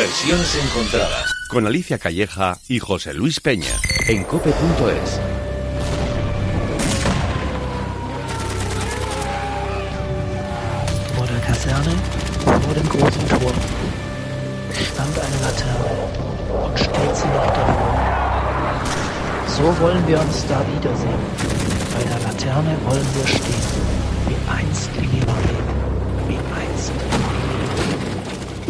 Versiones encontradas. Con Alicia Calleja y José Luis Peña. En cope.es. Vor der Kaserne, vor dem großen Tor, stand eine Laterne und steht sie noch davor. So wollen wir uns da wiedersehen. Bei der Laterne wollen wir stehen, wie einst Lili Marleen,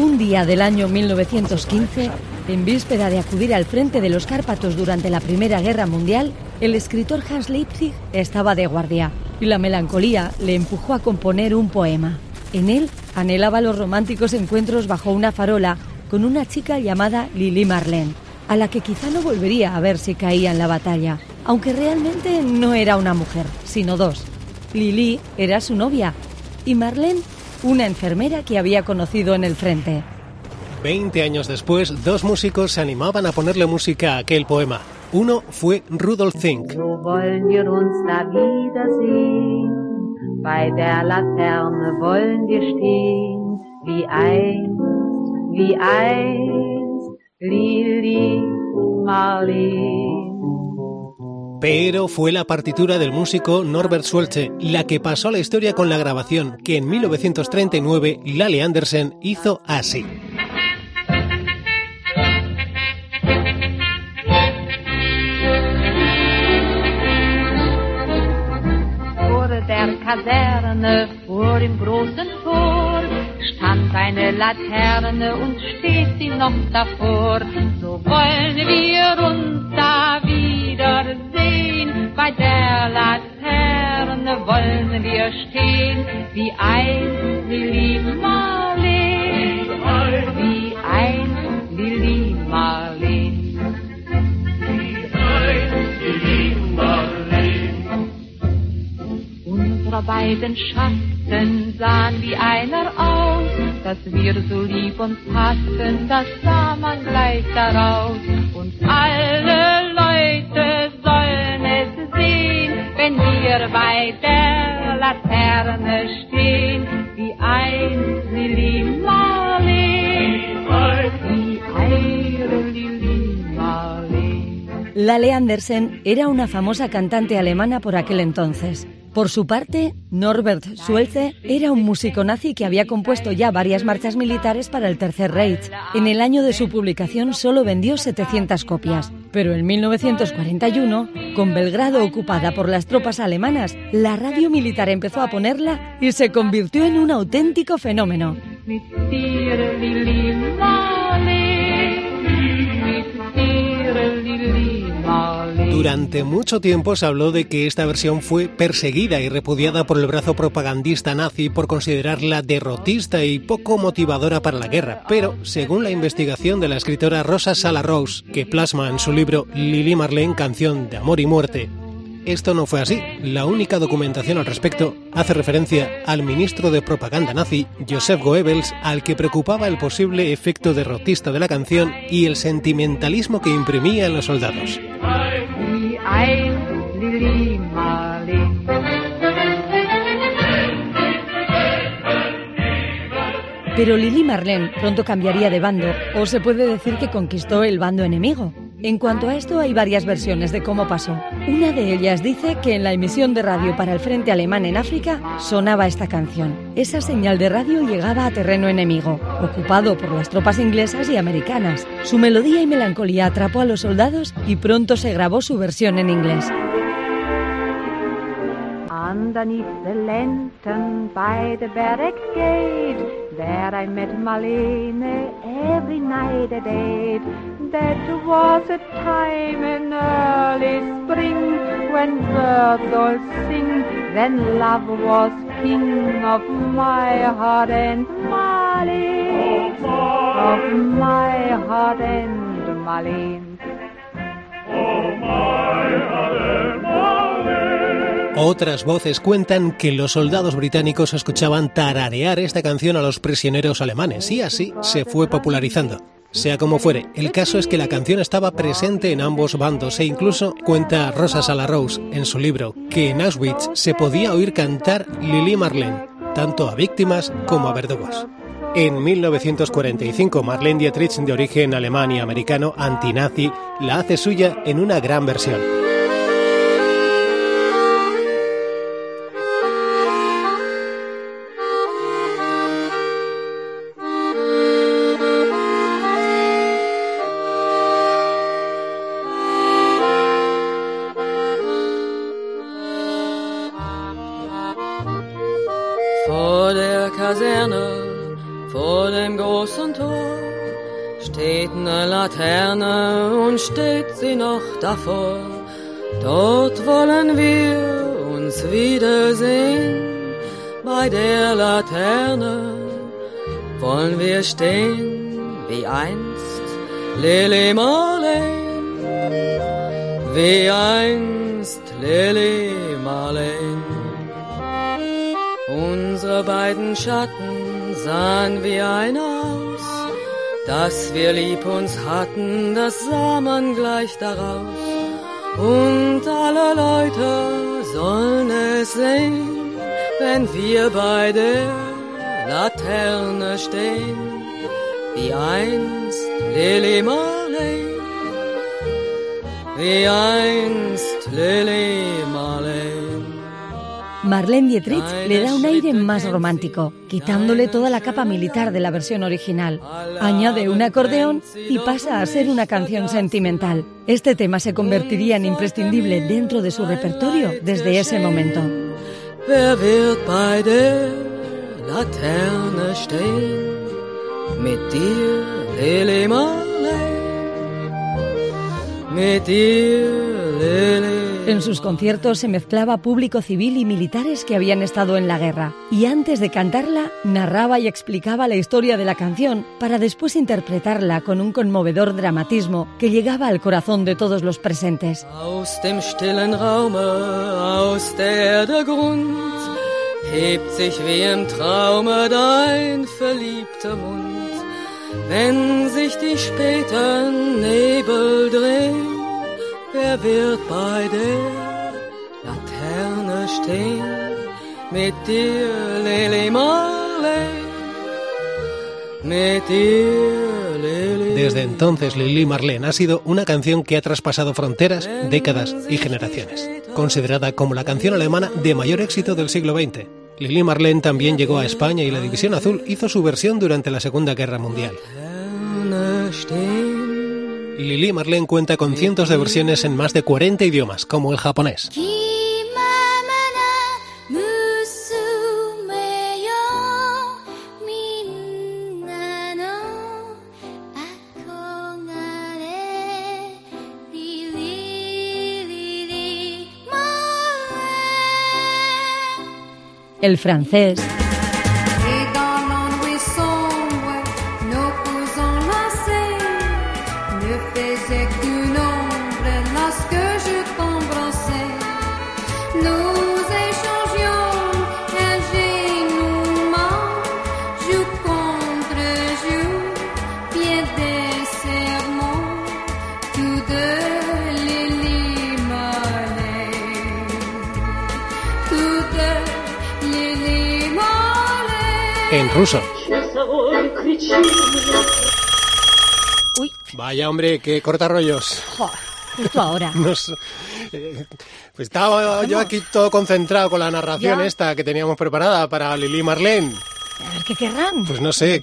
Un día del año 1915, en víspera de acudir al frente de los Cárpatos durante la Primera Guerra Mundial, el escritor Hans Leipzig estaba de guardia y la melancolía le empujó a componer un poema. En él anhelaba los románticos encuentros bajo una farola con una chica llamada Lili Marlene, a la que quizá no volvería a ver si caía en la batalla, aunque realmente no era una mujer, sino dos. Lili era su novia y Marlene una enfermera que había conocido en el frente. Veinte años después, dos músicos se animaban a ponerle música a aquel poema. Uno fue Rudolf Zink. So wollen wir uns da wiedersehen. Bei der Laterne wollen wir stehen. Wie einst, wie einst, Lili Marleen. Pero fue la partitura del músico Norbert Schulze la que pasó a la historia con la grabación que en 1939 Lale Andersen hizo así. Der Kaserne, vor dem großen Tor, stand eine Laterne und steht sie noch davor. So wollen wir uns wiedersehen. Bei der Laterne wollen wir stehen, wie einst Lili Marleen. Wie einst Lili Marleen. Unsere beiden Schatten sahen wie einer aus, dass wir so lieb uns hatten, das sah man gleich daraus. Und alle Lale Andersen era una famosa cantante alemana por aquel entonces. Por su parte, Norbert Schulze era un músico nazi que había compuesto ya varias marchas militares para el Tercer Reich. En el año de su publicación solo vendió 700 copias, pero en 1941, con Belgrado ocupada por las tropas alemanas, la radio militar empezó a ponerla y se convirtió en un auténtico fenómeno. Durante mucho tiempo se habló de que esta versión fue perseguida y repudiada por el brazo propagandista nazi por considerarla derrotista y poco motivadora para la guerra, pero según la investigación de la escritora Rosa Sala Rose, que plasma en su libro Lili Marlene, canción de amor y muerte, esto no fue así. La única documentación al respecto hace referencia al ministro de propaganda nazi, Joseph Goebbels, al que preocupaba el posible efecto derrotista de la canción y el sentimentalismo que imprimía en los soldados. Pero Lili Marlene pronto cambiaría de bando, o se puede decir que conquistó el bando enemigo. En cuanto a esto, hay varias versiones de cómo pasó. Una de ellas dice que en la emisión de radio para el frente alemán en África sonaba esta canción. Esa señal de radio llegaba a terreno enemigo, ocupado por las tropas inglesas y americanas. Su melodía y melancolía atrapó a los soldados y pronto se grabó su versión en inglés. Underneath the lantern by the barrack gate, there I met Marlene every night at eight. That was a time in early spring when birds all sing. Then love was king of my heart and Marlene, of my heart and Marlene. Otras voces cuentan que los soldados británicos escuchaban tararear esta canción a los prisioneros alemanes y así se fue popularizando. Sea como fuere, el caso es que la canción estaba presente en ambos bandos e incluso cuenta Rosa Sala Rose en su libro que en Auschwitz se podía oír cantar Lili Marlene, tanto a víctimas como a verdugos. En 1945, Marlene Dietrich, de origen alemán y americano, antinazi, la hace suya en una gran versión. Davor. Dort wollen wir uns wiedersehen, bei der Laterne wollen wir stehen, wie einst Lily Marlene, wie einst Lily Marlene. Unsere beiden Schatten sahen wie ein aus, dass wir lieb uns hatten, das sah man gleich daraus. Und alle Leute sollen es sehen, wenn wir bei der Laterne stehen, wie einst Lily Marlene, wie einst Lily Marlene. Marlene Dietrich le da un aire más romántico, quitándole toda la capa militar de la versión original. Añade un acordeón y pasa a ser una canción sentimental. Este tema se convertiría en imprescindible dentro de su repertorio desde ese momento. En sus conciertos se mezclaba público civil y militares que habían estado en la guerra. Y antes de cantarla, narraba y explicaba la historia de la canción para después interpretarla con un conmovedor dramatismo que llegaba al corazón de todos los presentes. Aus dem stillen Raume, aus der Grund, hebt sich wie im Traume dein verliebter Mund. Wenn sich die späten Nebel drehen, wer wird bei der Laterne stehen? Mit dir, Lily Marley, mit dir, Lily Desde entonces, Lili Marlene ha sido una canción que ha traspasado fronteras, décadas y generaciones. Considerada como la canción alemana de mayor éxito del siglo XX. Lili Marlene también llegó a España y la División Azul hizo su versión durante la Segunda Guerra Mundial. Lili Marlene cuenta con cientos de versiones en más de 40 idiomas, como el japonés. El francés ruso. Uy, Vaya hombre, qué corta rollos. justo ahora. Nos- eh, pues estaba yo aquí todo concentrado con la narración Ya. esta que teníamos preparada para Lili Marlene. A ver qué querrán. Pues no sé,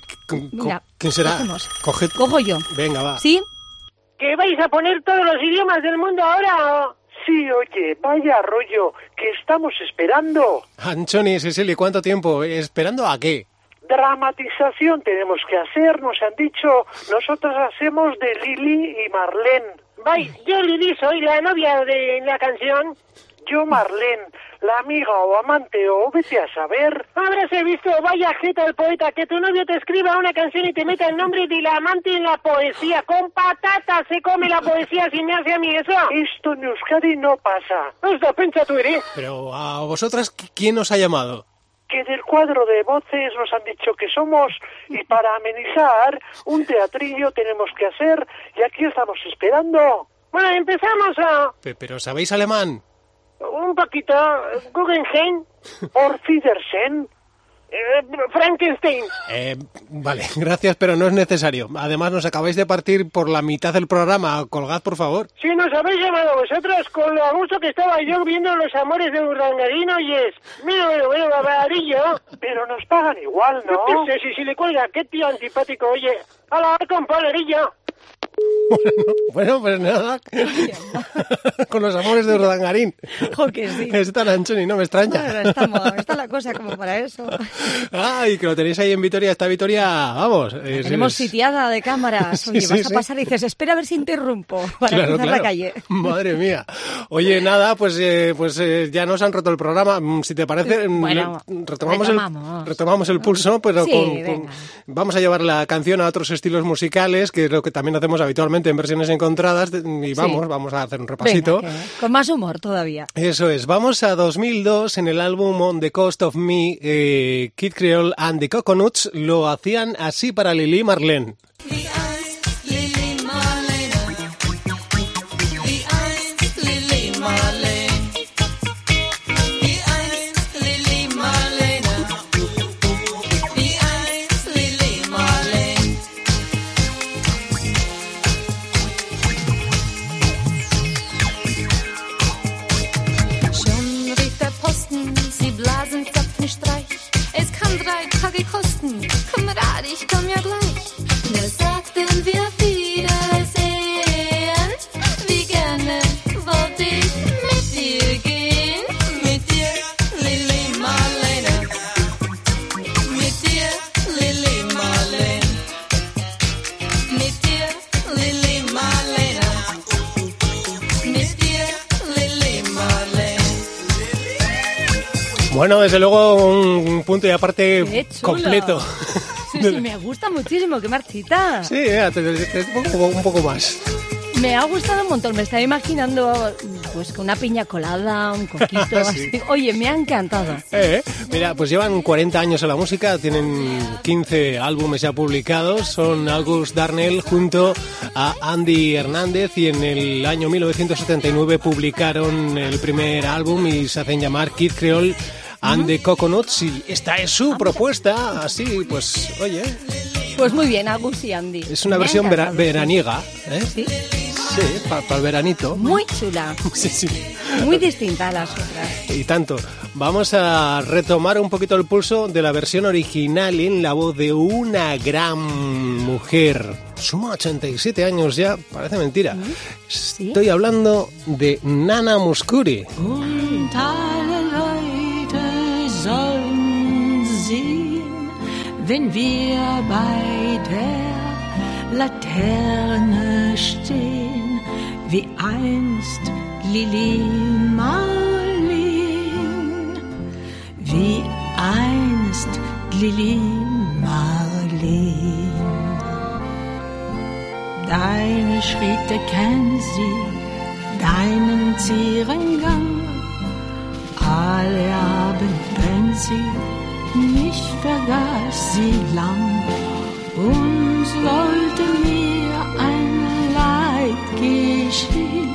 Mira, ¿quién será? Coge- Cojo yo. Venga, va. ¿Sí? ¿Que vais a poner todos los idiomas del mundo ahora? Sí, oye, vaya rollo, que estamos esperando. Anchoni, Cecily, ¿cuánto tiempo? ¿Esperando a qué? Dramatización tenemos que hacer, nos han dicho. Nosotros hacemos de Lili y Marlene. Vais, yo Lili soy la novia de la canción. Yo Marlene, la amiga o amante o vete a saber. Habráse visto, vaya jeta el poeta, que tu novio te escriba una canción y te meta el nombre de la amante en la poesía. Con patatas se come la poesía si me hace a mí eso. Esto en Euskadi no pasa. Esto pincha tu iré. Pero a vosotras, ¿qui- ¿quién os ha llamado? Que del cuadro de voces nos han dicho que somos y para amenizar un teatrillo tenemos que hacer y aquí estamos esperando. Bueno, empezamos a Pe- ¿Pero sabéis alemán? un poquito Guggenheim, Orfidersen, Eh, Frankenstein. Eh, vale, gracias, pero no es necesario. Además, nos acabáis de partir por la mitad del programa. Colgad, por favor. Si nos habéis llamado vosotros, con lo a gusto que estaba yo viendo los amores de Urdangarino y es... Mira, mira, mira, barbarillo. Pero nos pagan igual, ¿no? Qué sé, si, si le cuelga, qué tío antipático, oye. A la compañerillo. Bueno, pues nada. Con los amores de Urdangarín. Jo, que sí. Es tan ancho y no me extraña. Bueno, estamos, está la cosa como para eso. Ay, que lo tenéis ahí en Vitoria. Esta Vitoria, vamos. es- Tenemos es- sitiada de cámaras. Oye, sí, vas a pasar y dices, espera a ver si interrumpo para Claro, cruzar la calle. Madre mía. Oye, nada, pues, eh, pues eh, ya nos han roto el programa. Mm, Si te parece, mm, Bueno, retomamos, retomamos. El, retomamos el pulso, pero con, con- vamos a llevar la canción a otros estilos musicales, que es lo que también hacemos habitualmente en versiones encontradas. Y vamos, vamos a hacer un repasito. Venga, que- con más humor todavía. Eso es, vamos a 2002 en el álbum On the Coast of Me, eh, Kid Creole and the Coconuts lo hacían así para Lili Marlene. Bueno, desde luego un punto y aparte completo. Sí, sí, me gusta muchísimo, qué marchita. Sí, eh, te- te- te- un, poco, un poco más. Me ha gustado un montón, me estaba imaginando pues con una piña colada, un coquito, Sí. así. Oye, me ha encantado. Eh, mira, pues llevan 40 años en la música, tienen 15 álbumes ya publicados, son August Darnell junto a Andy Hernández y en el año 1979 publicaron el primer álbum y se hacen llamar Kid Creole and the Coconuts y esta es su propuesta, así pues, oye, Pues muy bien, Agus y Andy. es una Me versión vera- veraniega, ¿eh? Sí, Sí, para el veranito. muy chula, Sí, sí. muy distinta a las otras. Y tanto. Vamos a retomar un poquito el pulso de la versión original en la voz de una gran mujer. Suma 87 años ya, parece mentira. Estoy hablando de Nana Muscuri. Wenn wir bei der Laterne stehen, wie einst Lili Marleen, wie einst Lili Marleen. Deine Schritte kennt sie, deinen Zierengang. Alle Abend brennt sie, mich vergaß sie lang. Und sollte mir ein Leid geschehen,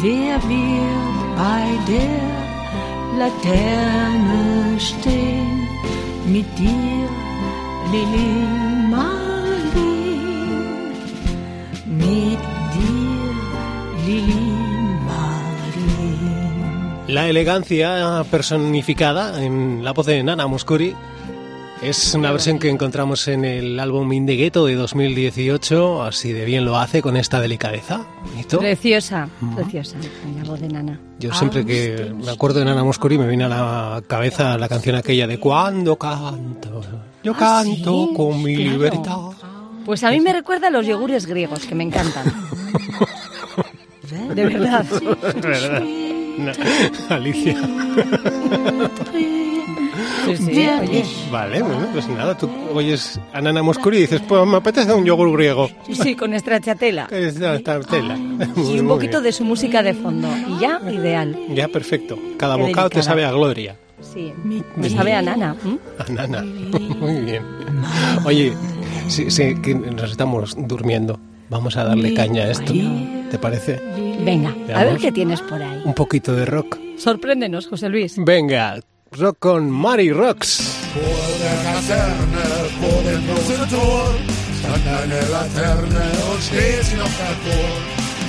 wer wir bei der Laterne stehen, mit dir, Lili La elegancia personificada en la voz de Nana Muscuri es una versión que encontramos en el álbum In the Ghetto de 2018, así de bien lo hace con esta delicadeza. Bonito. Preciosa, preciosa, la voz de Nana. Yo siempre que me acuerdo de Nana Moscuri me viene a la cabeza la canción aquella de Cuando canto, yo canto sí, con mi claro. libertad. Pues a mí me recuerda a los yogures griegos, que me encantan. De verdad. No, Alicia. Sí, sí, oye. Vale, bueno, pues nada, tú oyes a Nana Moscuri y dices, pues me apetece un yogur griego. Sí, con stracciatella. Que es esta tela. Y un poquito de su música de fondo. Y ya, ideal. Ya, perfecto. Cada Qué bocado te sabe a gloria. Sí. Me sabe a Nana. ¿m? A Nana. Muy bien. Oye, sí, sí, que nos estamos durmiendo. Vamos a darle caña a esto. ¿Te parece? Venga, a ver qué tienes por ahí. Un poquito de rock. Sorpréndenos, José Luis. Venga, rock con Mary Rocks.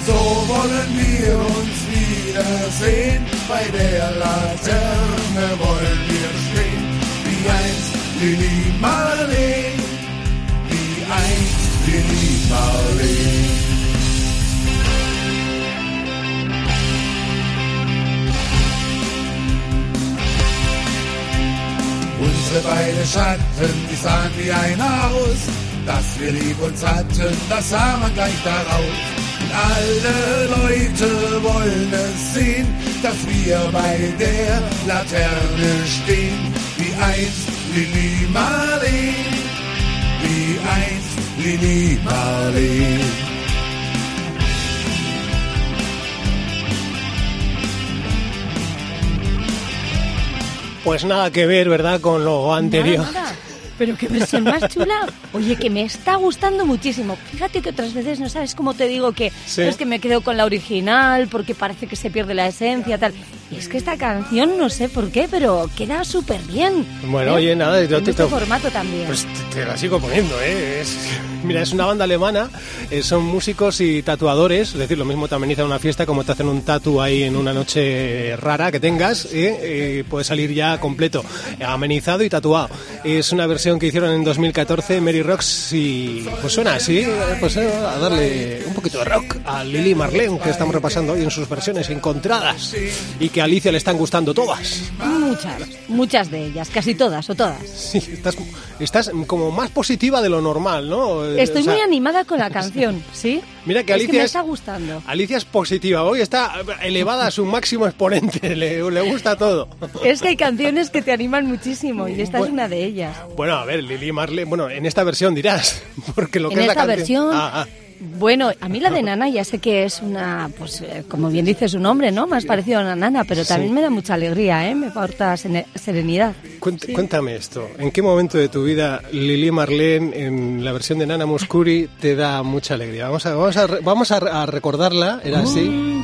So wollen wir uns wiedersehen, bei der Laterne wollen wir stehen, wie einst Lili Marleen, wie einst Lili Marleen. Unsere beiden Schatten, die sahen wie ein Haus. Dass wir lieb uns hatten, das sah man gleich daraus. Und alle Leute wollen es sehen, dass wir bei der Laterne stehen. Wie einst Lili Marleen, wie einst Lili Marleen. Pues nada que ver, ¿verdad? Con lo anterior. Nada, nada. Pero qué versión más chula. Oye, que me está gustando muchísimo. Fíjate que otras veces no sabes cómo te digo que Sí. es que me quedo con la original porque parece que se pierde la esencia tal. Y es que esta canción no sé por qué, pero queda súper bien. Bueno, ¿Eh? oye, nada, yo En te- este te- formato también. Pues te, te la sigo poniendo, ¿eh? Es- mira, es una banda alemana, eh, son músicos y tatuadores, es decir, lo mismo te ameniza una fiesta como te hacen un tatu ahí en una noche rara que tengas, ¿eh? Eh, puede salir ya completo, amenizado y tatuado. Es una versión que hicieron en 2014, Mary Rocks, y pues suena así, eh, pues eh, a darle un poquito de rock a Lily Marlene, que estamos repasando hoy en sus versiones encontradas, y que a Alicia le están gustando todas. Muchas, muchas de ellas, casi todas o todas. Sí, estás, estás como más positiva de lo normal, ¿no? Estoy o sea, muy animada con la canción, ¿sí? Mira que es Alicia que me es- está gustando. Alicia es positiva, hoy está elevada a su máximo exponente, le, le gusta todo. Es que hay canciones que te animan muchísimo y esta es una de ellas. Bueno, a ver, Lili Marley, bueno, en esta versión dirás, porque lo que en es la esta canción- versión, Ah, ah. Bueno, a mí la de Nana ya sé que es una, pues eh, como bien dice su nombre, ¿no? Más parecido a una nana, pero también me da mucha alegría, ¿eh? Me aporta serenidad. Cuént- Cuéntame esto, ¿en qué momento de tu vida Lili Marlene en la versión de Nana Muscuri te da mucha alegría? Vamos a, vamos a, vamos a, re- a recordarla, era así.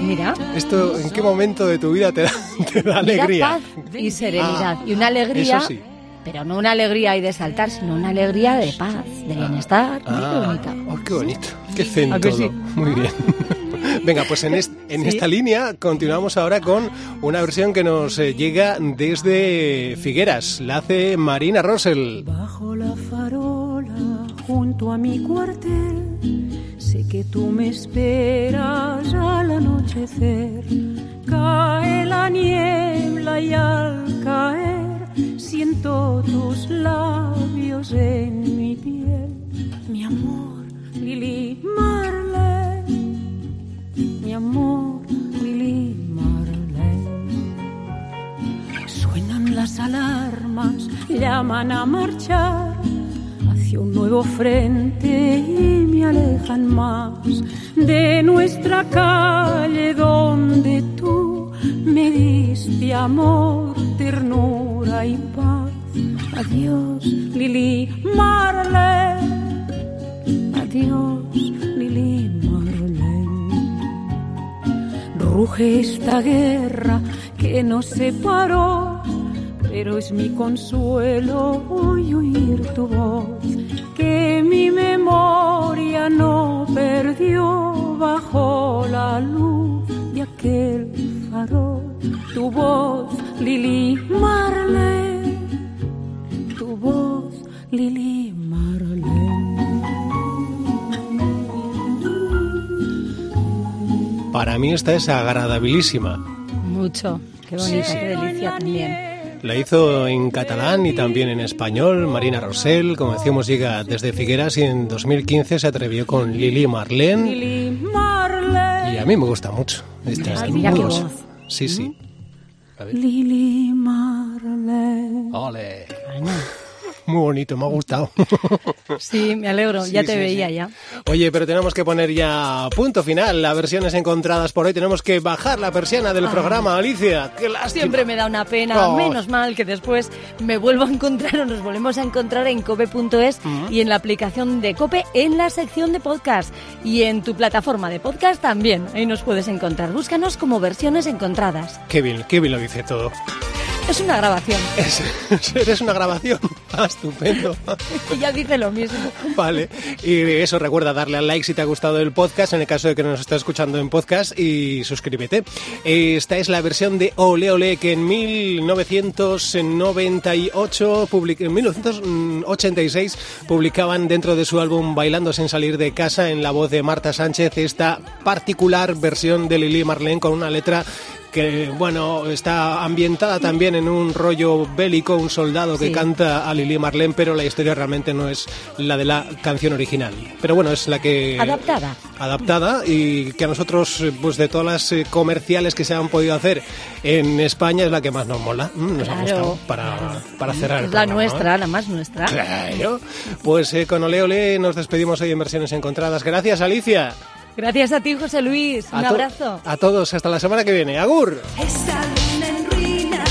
Mira, ¿Esto en qué momento de tu vida te da, te alegría? paz y serenidad. Ah, y una alegría, eso sí. Pero no una alegría ahí de saltar, sino una alegría de paz, de bienestar. Ah, bonita. oh, qué bonito. Qué zen ¿A que todo. sí? Muy bien. Venga, pues en, est- en Sí. esta línea continuamos ahora con una versión que nos eh, llega desde Figueras. La hace Marina Rosell. Bajo la farola, junto a mi cuartel, sé que tú me esperas al anochecer. Cae la niebla y al caer siento tus labios en mi piel. Mi amor, Lili Marley, mi amor, Lili Marley. Suenan las alarmas, llaman a marchar hacia un nuevo frente y me alejan más de nuestra calle donde tú me diste amor, ternura y. Adiós, Lili Marley. Adiós, Lili Marley. Ruge esta guerra que nos separó, pero es mi consuelo hoy oír tu voz, que mi memoria no perdió bajo la luz de aquel farol. Tu voz, Lili voz, Lili Marley. Para mí esta es agradabilísima. Mucho. Qué bonita, qué delicia también. La hizo en catalán y también en español. Marina Rosell, como decíamos, llega desde Figueras y en 2015 se atrevió con Lili Marlene. Lili Marley. Y a mí me gusta mucho. Esta es Ay, mira muy voz. Sí, sí. A ver. Lili Marley. Ole. Muy bonito, me ha gustado. Sí, me alegro, ya Sí, te sí, veía sí. ya. Oye, pero tenemos que poner ya punto final. Las versiones encontradas por hoy. Tenemos que bajar la persiana del programa, Alicia. ¡Qué lástima! Siempre me da una pena, Oh. menos mal que después me vuelvo a encontrar o nos volvemos a encontrar en cope.es y en la aplicación de Cope en la sección de podcast y en tu plataforma de podcast también. Ahí nos puedes encontrar. Búscanos como versiones encontradas. Qué bien, qué bien lo dice todo. Es una grabación. Es, eres una grabación. Ah, estupendo. Y ya dice lo mismo. Vale. Y eso, recuerda darle al like si te ha gustado el podcast, en el caso de que nos estés escuchando en podcast, y suscríbete. Esta es la versión de Ole Ole que en 1998, public- en 1986, publicaban dentro de su álbum Bailando sin salir de casa, en la voz de Marta Sánchez, esta particular versión de Lili Marlene con una letra que bueno, está ambientada también en un rollo bélico, un soldado que Sí. canta a Lili Marlene, pero la historia realmente no es la de la canción original. Pero bueno, es la que... Adaptada. Adaptada y que a nosotros, pues de todas las eh, comerciales que se han podido hacer en España, es la que más nos mola. Mm, Nos ha Claro, gustado para, para cerrar. Es la programa, ¿eh? nuestra, la más nuestra. Claro. Pues eh, con Ole Ole nos despedimos hoy en Versiones Encontradas. Gracias, Alicia. Gracias a ti, José Luis. Un A to- abrazo. A todos, hasta la semana que viene. Agur. Esta luna en ruinas,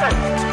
在